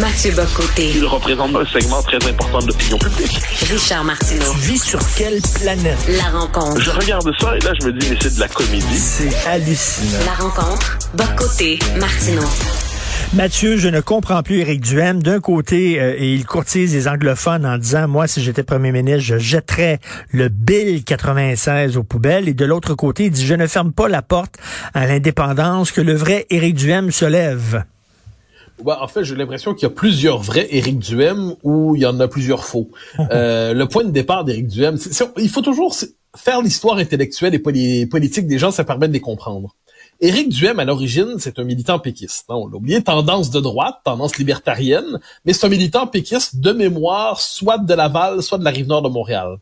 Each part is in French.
Mathieu Bocoté. Il représente un segment très important de l'opinion publique. Richard Martineau. Tu vis sur quelle planète? La rencontre. Je regarde ça et là, je me dis, mais c'est de la comédie. C'est hallucinant. La rencontre. Bocoté. Martineau. Mathieu, je ne comprends plus Éric Duhem. D'un côté, euh, il courtise les anglophones en disant, moi, si j'étais premier ministre, je jetterais le Bill 96 aux poubelles. Et de l'autre côté, il dit, je ne ferme pas la porte à l'indépendance, que le vrai Éric Duhem se lève. Ouais, en fait, j'ai l'impression qu'il y a plusieurs vrais Éric Duhem ou il y en a plusieurs faux. Euh, le point de départ d'Éric Duhem, il faut toujours faire l'histoire intellectuelle et poli- politique des gens, ça permet de les comprendre. Éric Duhem, à l'origine, c'est un militant péquiste. on l'a oublié, tendance de droite, tendance libertarienne, mais c'est un militant péquiste de mémoire, soit de Laval, soit de la rive nord de Montréal.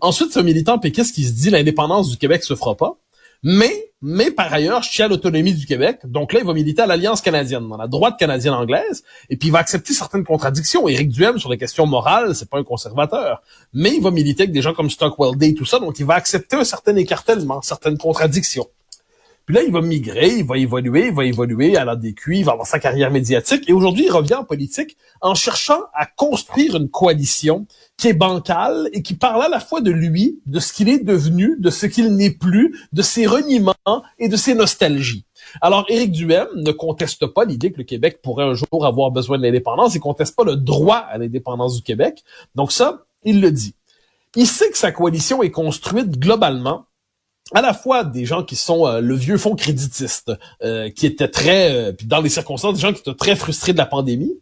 Ensuite, c'est un militant péquiste qui se dit l'indépendance du Québec se fera pas. Mais, mais par ailleurs, je tiens à l'autonomie du Québec. Donc là, il va militer à l'Alliance canadienne, dans la droite canadienne anglaise, et puis il va accepter certaines contradictions. Éric Duhem, sur les questions morales, c'est pas un conservateur. Mais il va militer avec des gens comme Stockwell Day, tout ça, donc il va accepter un certain écartèlement, certaines contradictions. Puis là, il va migrer, il va évoluer, il va évoluer à la DQ, il va avoir sa carrière médiatique. Et aujourd'hui, il revient en politique en cherchant à construire une coalition qui est bancale et qui parle à la fois de lui, de ce qu'il est devenu, de ce qu'il n'est plus, de ses reniements et de ses nostalgies. Alors, Éric Duhem ne conteste pas l'idée que le Québec pourrait un jour avoir besoin de l'indépendance. Il conteste pas le droit à l'indépendance du Québec. Donc ça, il le dit. Il sait que sa coalition est construite globalement à la fois des gens qui sont euh, le vieux fonds créditiste, euh, qui étaient très, euh, puis dans les circonstances, des gens qui étaient très frustrés de la pandémie,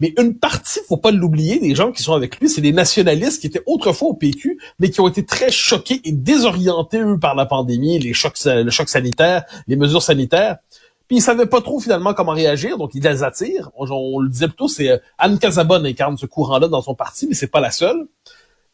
mais une partie, faut pas l'oublier, des gens qui sont avec lui, c'est des nationalistes qui étaient autrefois au PQ, mais qui ont été très choqués et désorientés, eux, par la pandémie, les chocs, le choc sanitaire, les mesures sanitaires. Puis ils savaient pas trop finalement comment réagir, donc ils les attirent. On, le disait plutôt, c'est Anne Casabonne incarne ce courant-là dans son parti, mais c'est pas la seule.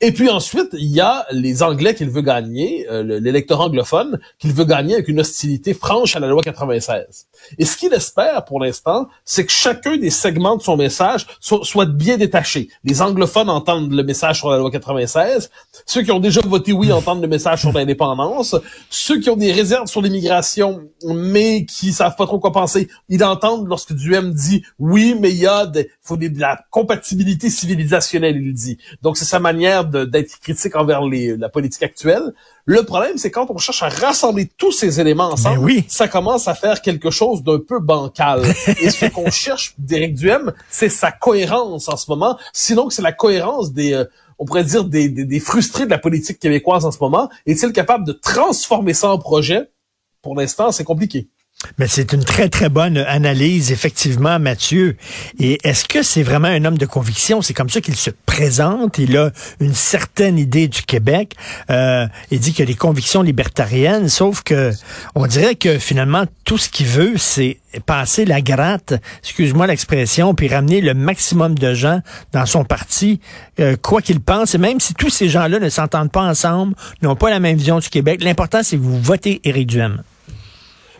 Et puis ensuite, il y a les Anglais qu'il veut gagner, euh, le- l'électorat anglophone, qu'il veut gagner avec une hostilité franche à la loi 96. Et ce qu'il espère pour l'instant, c'est que chacun des segments de son message so- soit bien détaché. Les anglophones entendent le message sur la loi 96, ceux qui ont déjà voté oui entendent le message sur l'indépendance, ceux qui ont des réserves sur l'immigration, mais qui savent pas trop quoi penser, ils entendent lorsque Duhem dit oui, mais il y a des, faut de la compatibilité civilisationnelle, il dit. Donc c'est sa manière d'être critique envers les, la politique actuelle. Le problème, c'est quand on cherche à rassembler tous ces éléments ensemble, Ben oui. ça commence à faire quelque chose d'un peu bancal. Et ce qu'on cherche d'Éric Duhem, c'est sa cohérence en ce moment. Sinon, c'est la cohérence des, euh, on pourrait dire, des, des, des frustrés de la politique québécoise en ce moment. Est-il capable de transformer ça en projet? Pour l'instant, c'est compliqué. Mais c'est une très, très bonne analyse, effectivement, Mathieu. Et est-ce que c'est vraiment un homme de conviction? C'est comme ça qu'il se présente. Il a une certaine idée du Québec. Euh, il dit qu'il a des convictions libertariennes, sauf que on dirait que finalement, tout ce qu'il veut, c'est passer la gratte, excuse-moi l'expression, puis ramener le maximum de gens dans son parti, euh, quoi qu'il pense. Et même si tous ces gens-là ne s'entendent pas ensemble, n'ont pas la même vision du Québec, l'important, c'est que vous votez Éric.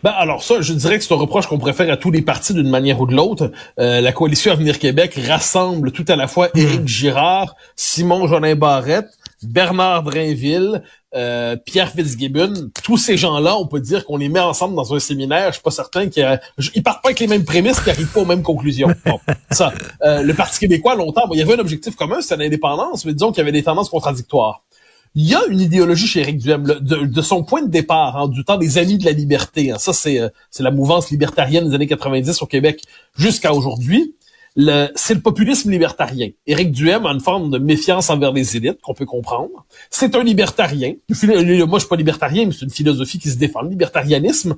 Ben alors ça, je dirais que c'est un reproche qu'on pourrait faire à tous les partis d'une manière ou de l'autre. Euh, la coalition Avenir Québec rassemble tout à la fois Éric Girard, Simon Jolin Barrette, Bernard Drainville, euh, Pierre Fitzgibbon. Tous ces gens-là, on peut dire qu'on les met ensemble dans un séminaire. Je suis pas certain qu'ils ils partent pas avec les mêmes prémices, qu'ils arrivent pas aux mêmes conclusions. Bon, ça. Euh, le Parti québécois, longtemps, bon, il y avait un objectif commun, c'était l'indépendance, mais disons qu'il y avait des tendances contradictoires. Il y a une idéologie chez Éric Duhem, de, son point de départ, hein, du temps des Amis de la liberté. hein. ça, c'est euh, c'est la mouvance libertarienne des années 90 au Québec jusqu'à aujourd'hui. c'est le populisme libertarien. Éric Duhem a une forme de méfiance envers les élites qu'on peut comprendre. C'est un libertarien. Moi, je suis pas libertarien, mais c'est une philosophie qui se défend, le libertarianisme.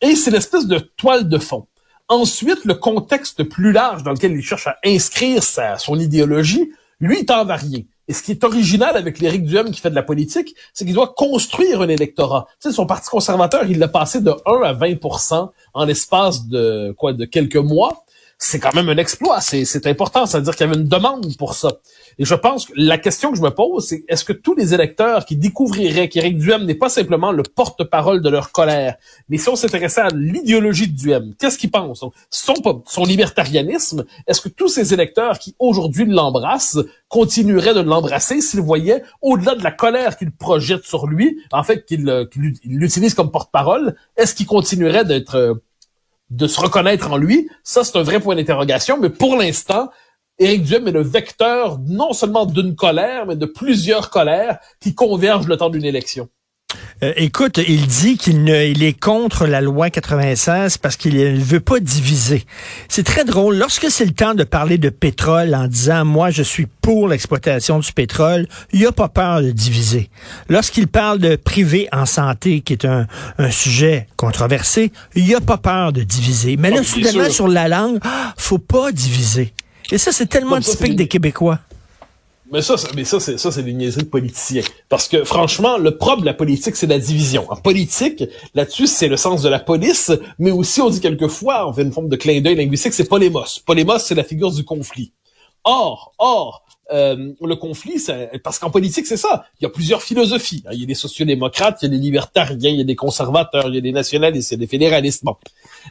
Et c'est l'espèce de toile de fond. Ensuite, le contexte plus large dans lequel il cherche à inscrire sa, son idéologie, lui, il tend à. Et ce qui est original avec l'Éric Duhem qui fait de la politique, c'est qu'il doit construire un électorat. Tu sais, son parti conservateur, il l'a passé de 1 à 20% en l'espace de quoi de quelques mois c'est quand même un exploit. C'est important. Ça veut dire qu'il y avait une demande pour ça. Et je pense que la question que je me pose, c'est est-ce que tous les électeurs qui découvriraient qu'Éric Duhem n'est pas simplement le porte-parole de leur colère, mais si on s'intéressait à l'idéologie de Duhem, qu'est-ce qu'ils pensent? Son, son libertarianisme, est-ce que tous ces électeurs qui aujourd'hui l'embrassent continueraient de l'embrasser s'ils voyaient, au-delà de la colère qu'ils projettent sur lui, en fait, qu'ils l'utilisent comme porte-parole, est-ce qu'ils continueraient d'être de se reconnaître en lui, ça c'est un vrai point d'interrogation, mais pour l'instant, Éric Duhem est le vecteur non seulement d'une colère, mais de plusieurs colères qui convergent le temps d'une élection. Euh, écoute, il dit qu'il ne, il est contre la loi 96 parce qu'il ne veut pas diviser. C'est très drôle. Lorsque c'est le temps de parler de pétrole en disant, moi, je suis pour l'exploitation du pétrole, il a pas peur de diviser. Lorsqu'il parle de privé en santé, qui est un, un sujet controversé, il a pas peur de diviser. Mais là, soudainement, sur la langue, ah, faut pas diviser. Et ça, c'est tellement typique des Québécois. Mais ça, mais ça, c'est ça, c'est des niaiseries de politiciens. Parce que franchement, le propre de la politique, c'est la division. En politique, là-dessus, c'est le sens de la police, mais aussi on dit quelquefois, on fait une forme de clin d'œil linguistique, c'est polémos. Polémos, c'est la figure du conflit. Or, or, euh, le conflit, parce qu'en politique, c'est ça. Il y a plusieurs philosophies. Il y a des sociodémocrates, il y a des libertariens, il y a des conservateurs, il y a des nationalistes, il y a des fédéralistes. Bon.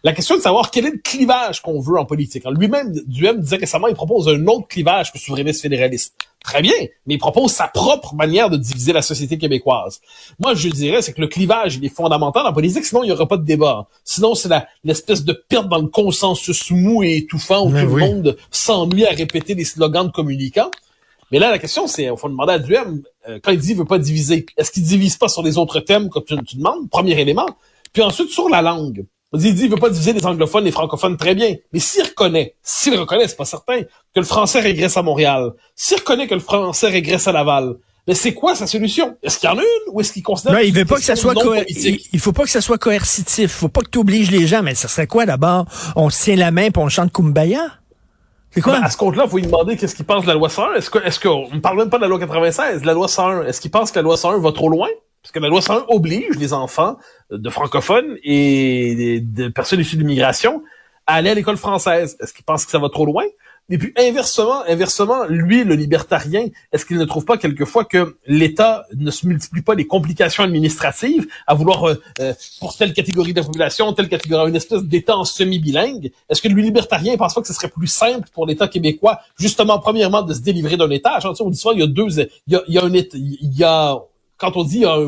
La question est de savoir quel est le clivage qu'on veut en politique. Lui-même, Duhem disait récemment, il propose un autre clivage que souverainiste fédéraliste. Très bien, mais il propose sa propre manière de diviser la société québécoise. Moi, je dirais, c'est que le clivage, il est fondamental en politique, sinon il n'y aura pas de débat. Sinon, c'est l'espèce de perte dans le consensus mou et étouffant où tout le monde s'ennuie à répéter des slogans de communicants. Mais là, la question, c'est, il faut demander à Duhem, euh, quand il dit qu'il veut pas diviser, est-ce qu'il divise pas sur les autres thèmes comme tu, tu demandes, premier élément, puis ensuite sur la langue? Il dit qu'il veut pas diviser les anglophones et les francophones très bien. Mais s'il reconnaît, s'il reconnaît, c'est pas certain, que le français régresse à Montréal, s'il reconnaît que le français régresse à Laval, mais c'est quoi sa solution? Est-ce qu'il y en a une ou est-ce qu'il considère non, il veut pas que ça soit il, faut pas que ça soit coercitif. Il faut pas que tu obliges les gens. Mais ça serait quoi d'abord? On se tient la main pour on chante Kumbaya? C'est quoi? Ben, à ce compte-là, il faut lui demander qu'est-ce qu'il pense de la loi 101. Est-ce que, est-ce qu'on ne parle même pas de la loi 96, la loi 101. Est-ce qu'il pense que la loi 101 va trop loin? Parce que la loi 101 oblige les enfants de francophones et de personnes issues de l'immigration à aller à l'école française. Est-ce qu'il pense que ça va trop loin? Et puis inversement, inversement, lui, le libertarien, est-ce qu'il ne trouve pas quelquefois que l'État ne se multiplie pas les complications administratives à vouloir euh, euh, pour telle catégorie de la population, telle catégorie, une espèce d'État en semi-bilingue? Est-ce que le libertarien ne pense pas que ce serait plus simple pour l'État québécois, justement, premièrement, de se délivrer d'un État? On dit souvent, il y a deux, il y a, il y a un État, il y a quand on dit il y a,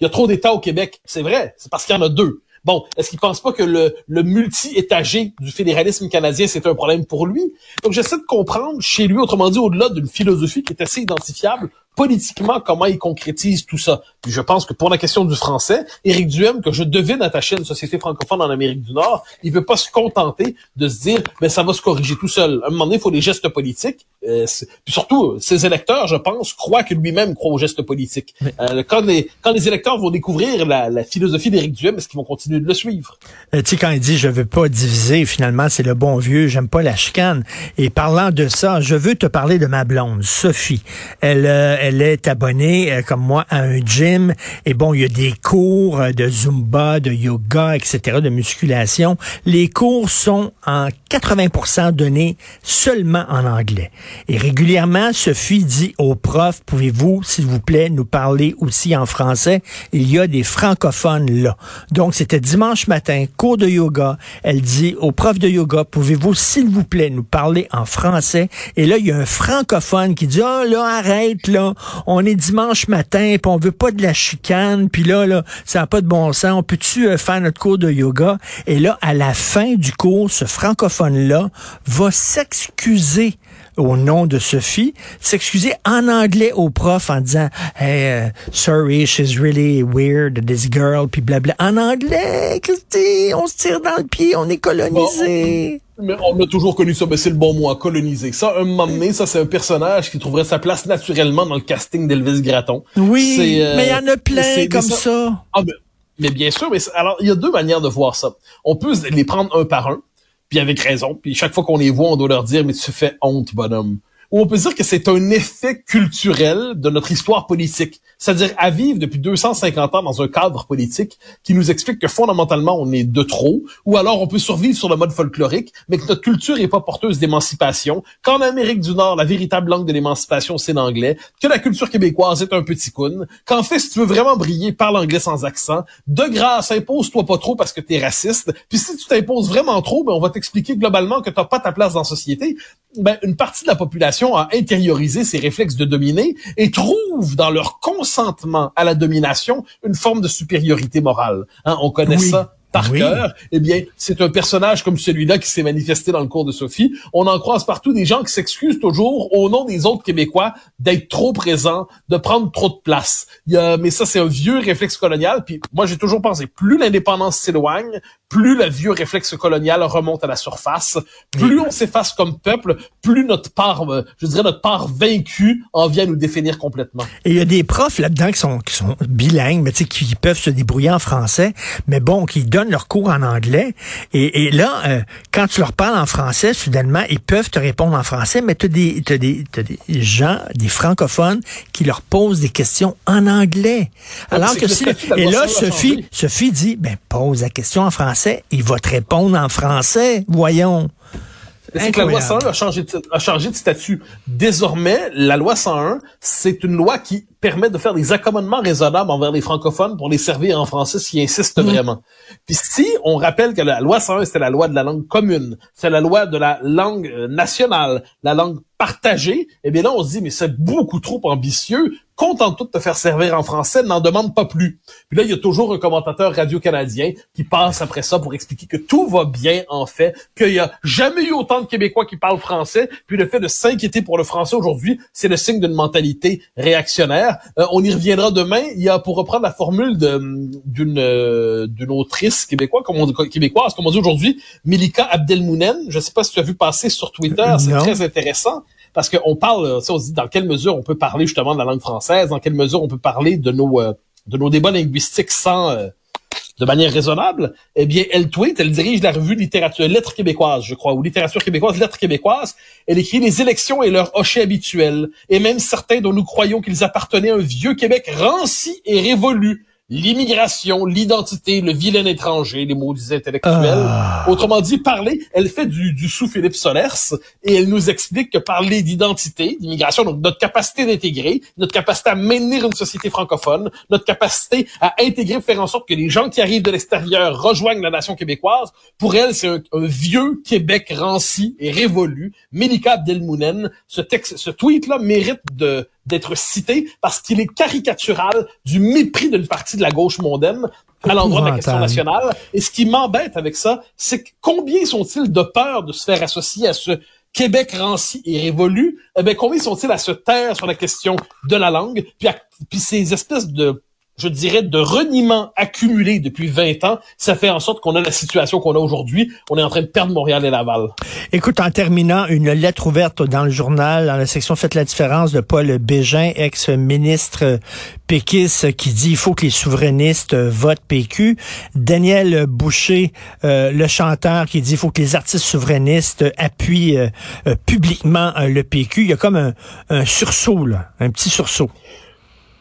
y a trop d'États au Québec, c'est vrai, c'est parce qu'il y en a deux. Bon, est-ce qu'il pense pas que le, le multi-étagé du fédéralisme canadien, c'est un problème pour lui? Donc, j'essaie de comprendre chez lui, autrement dit, au-delà d'une philosophie qui est assez identifiable, politiquement, comment il concrétise tout ça. Puis je pense que pour la question du français, Éric Duhem, que je devine attacher à une société francophone en Amérique du Nord, il veut pas se contenter de se dire, ben ça va se corriger tout seul. À un moment donné, il faut des gestes politiques. Euh, puis surtout, ses électeurs, je pense, croient que lui-même croit aux gestes politiques. Euh, quand, les, quand les électeurs vont découvrir la, la philosophie d'Éric Duhem, est-ce qu'ils vont continuer de le suivre? Euh, tu sais, quand il dit, je veux pas diviser, finalement, c'est le bon vieux, j'aime pas la chicane. Et parlant de ça, je veux te parler de ma blonde, Sophie. Elle, euh, elle est abonnée, euh, comme moi, à un gym. Et bon, il y a des cours euh, de Zumba, de yoga, etc., de musculation. Les cours sont en 80% donnés seulement en anglais. Et régulièrement, Sophie dit aux profs, pouvez-vous, s'il vous plaît, nous parler aussi en français? Il y a des francophones là. Donc, c'était dimanche matin, cours de yoga. Elle dit aux profs de yoga, pouvez-vous, s'il vous plaît, nous parler en français? Et là, il y a un francophone qui dit, oh là, arrête, là, on est dimanche matin, puis on veut pas de la chicane, puis là, là, ça n'a pas de bon sens. On peut-tu euh, faire notre cours de yoga? Et là, à la fin du cours, ce francophone-là va s'excuser au nom de Sophie, s'excuser en anglais au prof en disant Hey, uh, sorry, she's really weird, this girl, puis blabla. En anglais, Christy, on se tire dans le pied, on est colonisé. Mais on a toujours connu ça, mais c'est le bon mot, à coloniser. Ça, un moment donné, ça, c'est un personnage qui trouverait sa place naturellement dans le casting d'Elvis Gratton. Oui, euh, mais il y en a plein comme ça. Ah, mais, mais bien sûr, mais alors, il y a deux manières de voir ça. On peut les prendre un par un, puis avec raison, puis chaque fois qu'on les voit, on doit leur dire, mais tu fais honte, bonhomme. Ou on peut dire que c'est un effet culturel de notre histoire politique. C'est-à-dire à vivre depuis 250 ans dans un cadre politique qui nous explique que fondamentalement on est de trop, ou alors on peut survivre sur le mode folklorique, mais que notre culture est pas porteuse d'émancipation, qu'en Amérique du Nord, la véritable langue de l'émancipation, c'est l'anglais, que la culture québécoise est un petit coon, qu'en fait, si tu veux vraiment briller, parle anglais sans accent, de grâce, impose-toi pas trop parce que t'es raciste, puis si tu t'imposes vraiment trop, ben on va t'expliquer globalement que t'as pas ta place dans la société. Ben, une partie de la population a intériorisé ces réflexes de dominer et trouve dans leur consentement à la domination une forme de supériorité morale. Hein, on connaît Oui. ça par Oui. cœur. Eh bien, c'est un personnage comme celui-là qui s'est manifesté dans le cours de Sophie. On en croise partout des gens qui s'excusent toujours au nom des autres Québécois d'être trop présents, de prendre trop de place. Il y a, mais ça, c'est un vieux réflexe colonial. Puis moi, j'ai toujours pensé, plus l'indépendance s'éloigne, plus le vieux réflexe colonial remonte à la surface, plus on s'efface comme peuple, plus notre part, euh, je dirais notre part vaincue en vient nous définir complètement. Et il y a des profs là-dedans qui sont, qui sont bilingues, mais tu sais, qui peuvent se débrouiller en français, mais bon, qui donnent leur cours en anglais. Et, et là, euh, quand tu leur parles en français, soudainement, ils peuvent te répondre en français, mais tu as des, t'as des, t'as des gens, des francophones, qui leur posent des questions en anglais. Alors c'est que si... Et là, Sophie. Sophie dit, ben, pose la question en français, il va te répondre en français, voyons. C'est que la loi Incroyable. 101 a changé, de, a changé de statut. Désormais, la loi 101, c'est une loi qui permet de faire des accommodements raisonnables envers les francophones pour les servir en français s'ils insistent vraiment. Puis si on rappelle que la loi 101, c'était la loi de la langue commune, c'est la loi de la langue euh, nationale, la langue partagée, eh bien là, on se dit, mais c'est beaucoup trop ambitieux. Contente-toi de te faire servir en français, n'en demande pas plus. Puis là, il y a toujours un commentateur radio-canadien qui passe après ça pour expliquer que tout va bien, en fait, qu'il y a jamais eu autant de Québécois qui parlent français, puis le fait de s'inquiéter pour le français aujourd'hui, c'est le signe d'une mentalité réactionnaire. Euh, on y reviendra demain. Il y a, pour reprendre la formule d'une euh, d'une autrice québécoise, comme on dit, québécoise, comme on dit aujourd'hui, Milika Abdelmounen. Je sais pas si tu as vu passer sur Twitter, c'est Non. très intéressant parce qu'on parle, euh, on se dit dans quelle mesure on peut parler justement de la langue française, dans quelle mesure on peut parler de nos euh, de nos débats linguistiques sans euh, de manière raisonnable. Eh bien, elle tweet, elle dirige la revue littérature lettres québécoises, je crois, ou littérature québécoise, lettres québécoises. Elle écrit les élections et leur hocher habituel, et même certains dont nous croyons qu'ils appartenaient à un vieux Québec ranci et révolu. L'immigration, l'identité, le vilain étranger, les maudits intellectuels. Ah. Autrement dit, parler, elle fait du, du sous-Philippe Solers et elle nous explique que parler d'identité, d'immigration, donc notre capacité d'intégrer, notre capacité à maintenir une société francophone, notre capacité à intégrer, faire en sorte que les gens qui arrivent de l'extérieur rejoignent la nation québécoise, pour elle, c'est un, un vieux Québec ranci et révolu. Mélika Abdelmounen, ce texte, ce tweet-là mérite de d'être cité parce qu'il est caricatural du mépris d'une partie de la gauche mondaine à l'endroit de la question nationale. Et ce qui m'embête avec ça, c'est combien sont-ils de peur de se faire associer à ce Québec ranci et révolu? Eh bien, combien sont-ils à se taire sur la question de la langue? Puis, à- puis ces espèces de je dirais, de reniement accumulé depuis 20 ans, ça fait en sorte qu'on a la situation qu'on a aujourd'hui. On est en train de perdre Montréal et Laval. Écoute, en terminant, une lettre ouverte dans le journal, dans la section Faites la différence de Paul Bégin, ex-ministre péquiste, qui dit il faut que les souverainistes votent PQ. Daniel Boucher, euh, le chanteur, qui dit il faut que les artistes souverainistes appuient euh, euh, publiquement le PQ. Il y a comme un, un sursaut, là, un petit sursaut.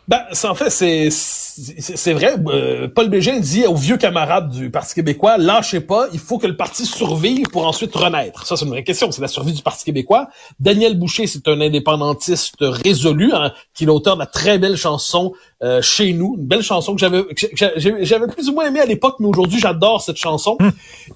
Ben, c'est- en fait, c'est vrai. euh, Paul Bégin dit aux vieux camarades du Parti québécois, lâchez pas, il faut que le parti survive pour ensuite renaître. Ça, c'est une vraie question. C'est la survie du Parti québécois. Daniel Boucher, c'est un indépendantiste résolu, hein, qui est l'auteur de la très belle chanson euh, Chez nous, une belle chanson que j'avais j'avais plus ou moins aimé à l'époque, mais aujourd'hui, j'adore cette chanson.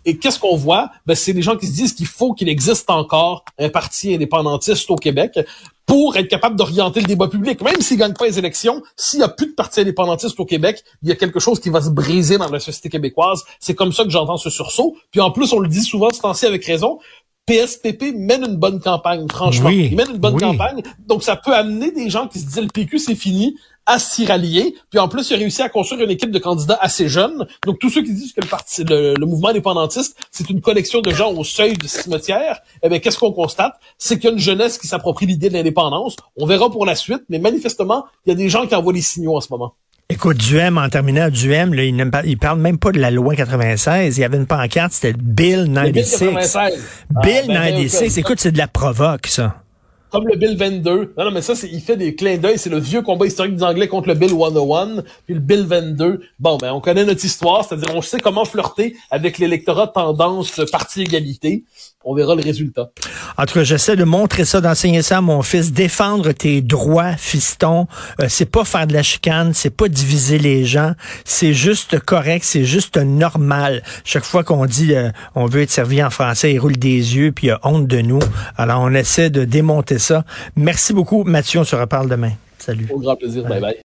Et qu'est-ce qu'on voit? Ben, c'est des gens qui se disent qu'il faut qu'il existe encore un parti indépendantiste au Québec pour être capable d'orienter le débat public. Même s'il gagne pas les élections, s'il y a plus de parti indépendantiste au Québec, il y a quelque chose qui va se briser dans la société québécoise. C'est comme ça que j'entends ce sursaut. Puis en plus, on le dit souvent ce temps-ci avec raison, PSPP mène une bonne campagne, franchement. Oui, Il mène une bonne oui. campagne. Donc, ça peut amener des gens qui se disent le PQ, c'est fini, à s'y rallier. Puis en plus, il a réussi à construire une équipe de candidats assez jeunes. Donc, tous ceux qui disent que le parti, le, le mouvement indépendantiste, c'est une collection de gens au seuil de cimetière, eh bien, qu'est-ce qu'on constate? C'est qu'il y a une jeunesse qui s'approprie l'idée de l'indépendance. On verra pour la suite, mais manifestement, il y a des gens qui envoient les signaux en ce moment. Écoute, Duhem, en terminant, Duhem, là, il ne parle, il parle même pas de la loi 96. Il y avait une pancarte, c'était Bill Le Bill 96. 96. Ah, Bill ben, ben, 96. ben, Écoute, c'est de la provoque, ça. Comme le Bill 22. Non, non, mais ça, il fait des clins d'œil. C'est le vieux combat historique des Anglais contre le Bill 101, puis le Bill 22. Bon, ben, on connaît notre histoire, c'est-à-dire on sait comment flirter avec l'électorat tendance parti-égalité. On verra le résultat. En tout cas, j'essaie de montrer ça, d'enseigner ça à mon fils. Défendre tes droits, fiston, euh, c'est pas faire de la chicane, c'est pas diviser les gens. C'est juste correct, c'est juste normal. Chaque fois qu'on dit euh, on veut être servi en français, il roule des yeux puis il a honte de nous. Alors, on essaie de démonter ça. Merci beaucoup, Mathieu. On se reparle demain. Salut. Au grand plaisir. Bye bye.